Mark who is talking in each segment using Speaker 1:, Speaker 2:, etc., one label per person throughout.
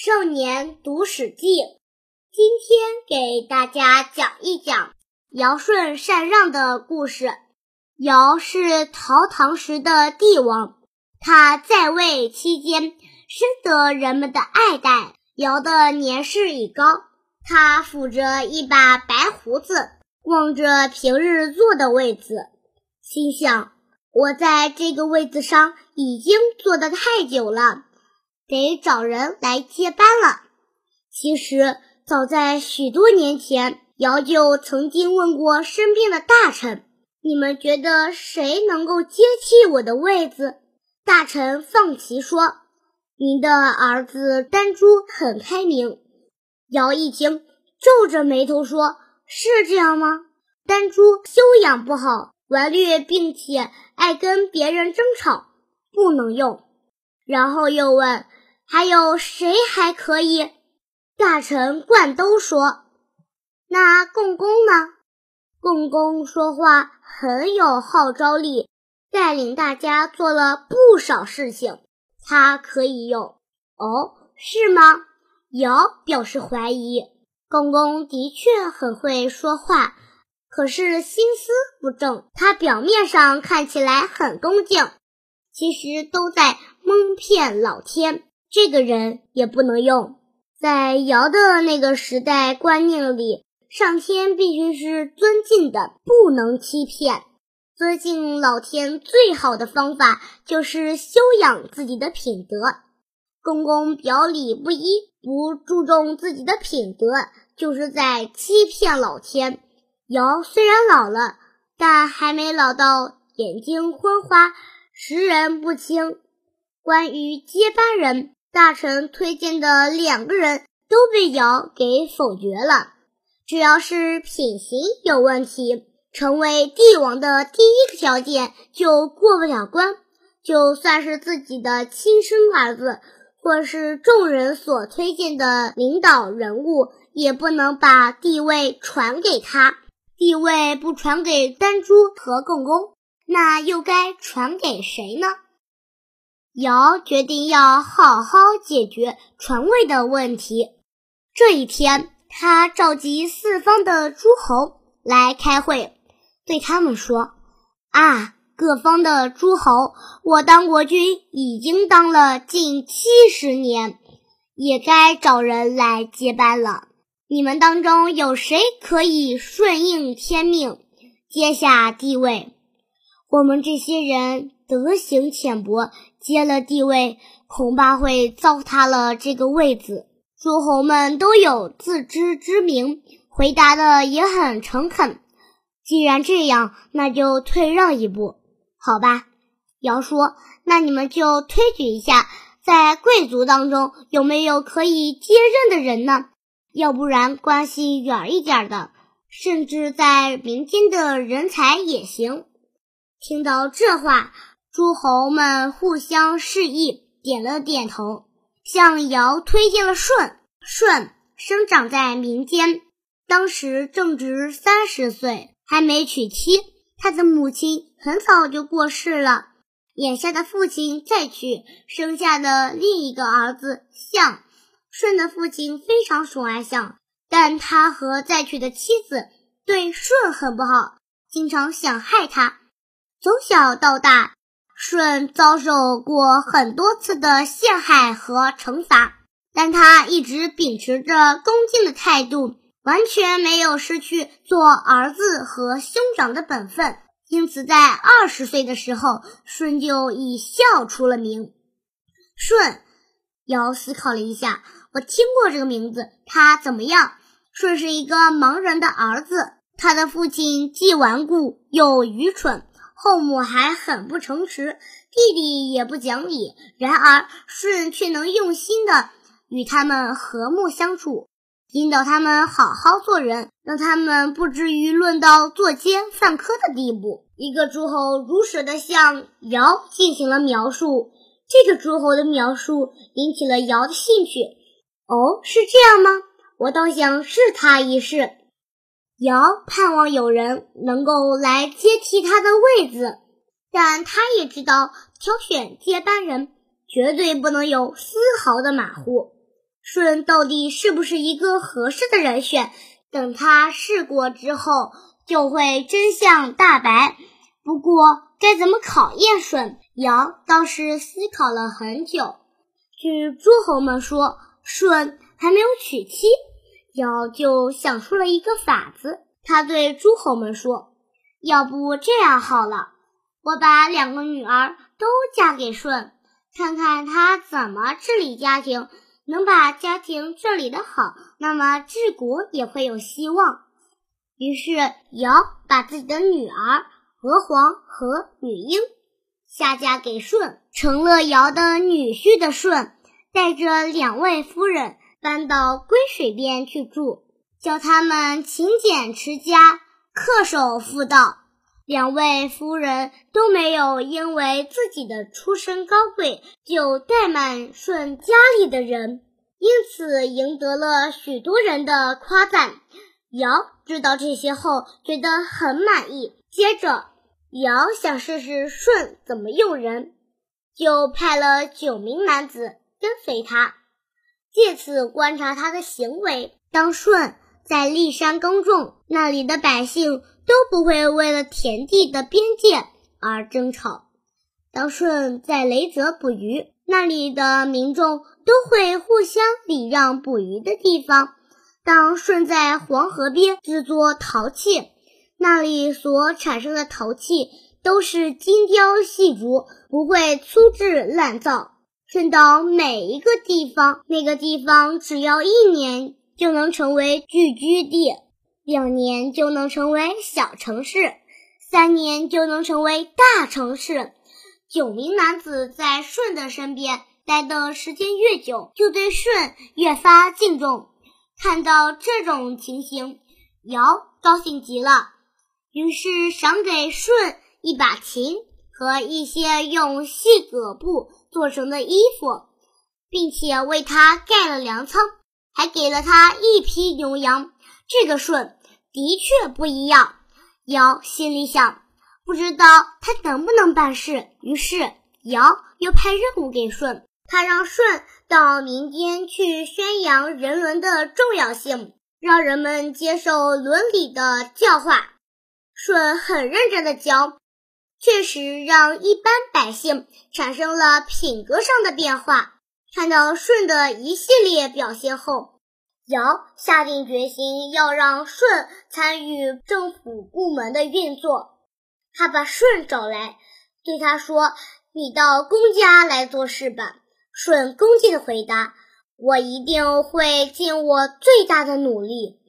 Speaker 1: 少年读《史记》，今天给大家讲一讲尧舜禅让的故事。尧是陶唐时的帝王，他在位期间深得人们的爱戴。尧的年事已高，他抚着一把白胡子，望着平日坐的位子，心想：我在这个位子上已经坐得太久了。得找人来接班了。其实，早在许多年前，尧就曾经问过身边的大臣：“你们觉得谁能够接替我的位子？”大臣放旗说：“您的儿子丹朱很开明。”尧一听，皱着眉头说：“是这样吗？丹朱修养不好，顽劣，并且爱跟别人争吵，不能用。”然后又问。还有谁还可以？大臣冠都说：“那共工呢？共工说话很有号召力，带领大家做了不少事情，他可以用。”哦，是吗？尧表示怀疑。共工的确很会说话，可是心思不正。他表面上看起来很恭敬，其实都在蒙骗老天。这个人也不能用，在尧的那个时代观念里，上天必须是尊敬的，不能欺骗。尊敬老天最好的方法就是修养自己的品德。公公表里不一，不注重自己的品德，就是在欺骗老天。尧虽然老了，但还没老到眼睛昏花、识人不清。关于接班人。大臣推荐的两个人都被尧给否决了。只要是品行有问题，成为帝王的第一个条件就过不了关。就算是自己的亲生儿子，或是众人所推荐的领导人物，也不能把帝位传给他。帝位不传给丹朱和共工，那又该传给谁呢？尧决定要好好解决传位的问题。这一天，他召集四方的诸侯来开会，对他们说：“啊，各方的诸侯，我当国君已经当了近七十年，也该找人来接班了。你们当中有谁可以顺应天命，接下帝位？我们这些人德行浅薄。”接了帝位，恐怕会糟蹋了这个位子。诸侯们都有自知之明，回答的也很诚恳。既然这样，那就退让一步，好吧？尧说：“那你们就推举一下，在贵族当中有没有可以接任的人呢？要不然关系远一点的，甚至在民间的人才也行。”听到这话。诸侯们互相示意，点了点头，向尧推荐了舜。舜生长在民间，当时正值三十岁，还没娶妻。他的母亲很早就过世了，眼下的父亲再娶，生下的另一个儿子象。舜的父亲非常宠爱象，但他和再娶的妻子对舜很不好，经常想害他。从小到大。舜遭受过很多次的陷害和惩罚，但他一直秉持着恭敬的态度，完全没有失去做儿子和兄长的本分。因此，在二十岁的时候，舜就以孝出了名。舜，尧思考了一下，我听过这个名字，他怎么样？舜是一个盲人的儿子，他的父亲既顽固又愚蠢。后母还很不诚实，弟弟也不讲理。然而舜却能用心的与他们和睦相处，引导他们好好做人，让他们不至于论到作奸犯科的地步。一个诸侯如实的向尧进行了描述，这个诸侯的描述引起了尧的兴趣。哦，是这样吗？我倒想试他一试。尧盼望有人能够来接替他的位子，但他也知道挑选接班人绝对不能有丝毫的马虎。舜到底是不是一个合适的人选？等他试过之后，就会真相大白。不过，该怎么考验舜？尧倒是思考了很久。据诸侯们说，舜还没有娶妻，尧就想出了一个法子。他对诸侯们说：“要不这样好了，我把两个女儿都嫁给舜，看看他怎么治理家庭。能把家庭治理得好，那么治国也会有希望。”于是，尧把自己的女儿娥皇和女英下嫁给舜，成了尧的女婿的舜，带着两位夫人搬到归水边去住，教他们勤俭持家、恪守妇道。两位夫人都没有因为自己的出身高贵就怠慢舜家里的人，因此赢得了许多人的夸赞。尧知道这些后，觉得很满意。接着，尧想试试舜怎么用人，就派了九名男子跟随他，借此观察他的行为。当舜在骊山耕种，那里的百姓都不会为了田地的边界而争吵；当舜在雷泽捕鱼，那里的民众都会互相礼让捕鱼的地方；当舜在黄河边制作陶器。那里所产生的陶器都是精雕细琢，不会粗制滥造。顺到每一个地方，那个地方只要一年就能成为聚居地，两年就能成为小城市，三年就能成为大城市。九名男子在舜的身边待的时间越久，就对舜越发敬重。看到这种情形，尧高兴极了。于是赏给舜一把琴和一些用细葛布做成的衣服，并且为他盖了粮仓，还给了他一批牛羊。这个舜的确不一样。尧心里想，不知道他能不能办事。于是尧又派任务给舜，他让舜到民间去宣扬人伦的重要性，让人们接受伦理的教化。舜很认真的教，确实让一般百姓产生了品格上的变化。看到舜的一系列表现后，尧下定决心要让舜参与政府部门的运作。他把舜找来，对他说：“你到公家来做事吧。”舜恭敬的回答：“我一定会尽我最大的努力。”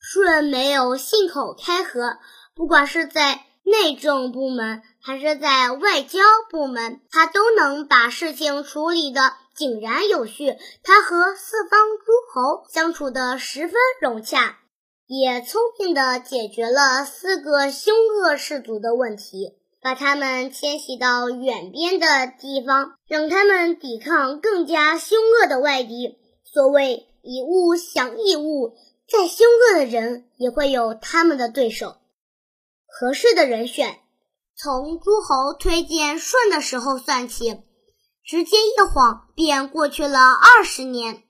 Speaker 1: 舜没有信口开河。不管是在内政部门还是在外交部门，他都能把事情处理得井然有序。他和四方诸侯相处得十分融洽，也聪明地解决了四个凶恶氏族的问题，把他们迁徙到远边的地方，让他们抵抗更加凶恶的外敌。所谓以物降一物，再凶恶的人也会有他们的对手。合适的人选，从诸侯推荐舜的时候算起，时间一晃便过去了二十年。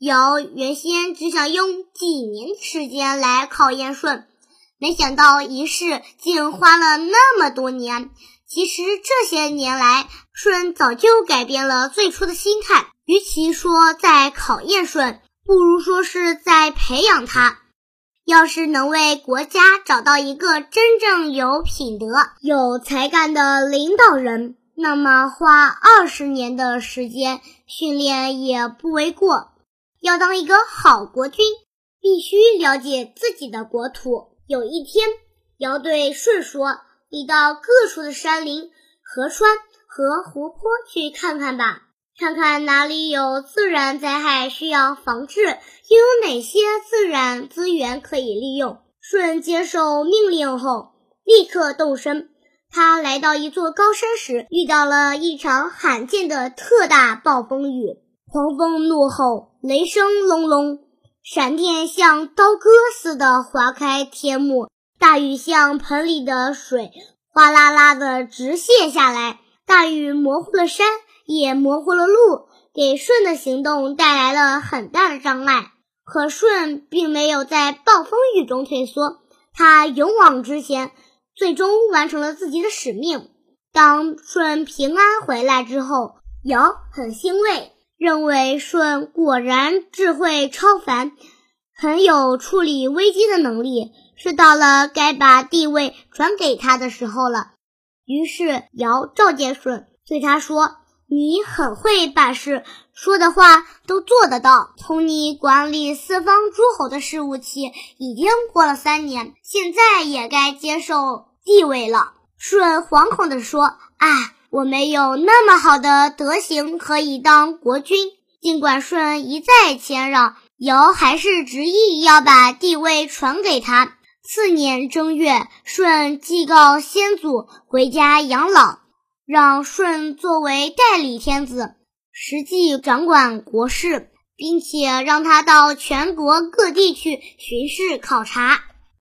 Speaker 1: 尧原先只想用几年时间来考验舜，没想到一试竟花了那么多年。其实这些年来，舜早就改变了最初的心态，与其说在考验舜，不如说是在培养他。要是能为国家找到一个真正有品德、有才干的领导人，那么花二十年的时间训练也不为过。要当一个好国君，必须了解自己的国土。有一天，尧对舜说：“你到各处的山林、河川和湖泊去看看吧。”看看哪里有自然灾害需要防治，又有哪些自然资源可以利用。舜接受命令后，立刻动身。他来到一座高山时，遇到了一场罕见的特大暴风雨，狂风怒吼，雷声隆隆，闪电像刀割似的划开天幕，大雨像盆里的水，哗啦啦的直泻下来，大雨模糊了山。也模糊了路，给舜的行动带来了很大的障碍。可舜并没有在暴风雨中退缩，他勇往直前，最终完成了自己的使命。当舜平安回来之后，尧很欣慰，认为舜果然智慧超凡，很有处理危机的能力，是到了该把地位传给他的时候了。于是尧召见舜，对他说。你很会办事，说的话都做得到。从你管理四方诸侯的事务起已经过了三年，现在也该接受地位了。舜惶恐地说：“啊，我没有那么好的德行可以当国君。”尽管舜一再谦让，尧还是执意要把地位传给他。次年正月，舜祭告先祖回家养老。让舜作为代理天子，实际掌管国事，并且让他到全国各地去巡视考察。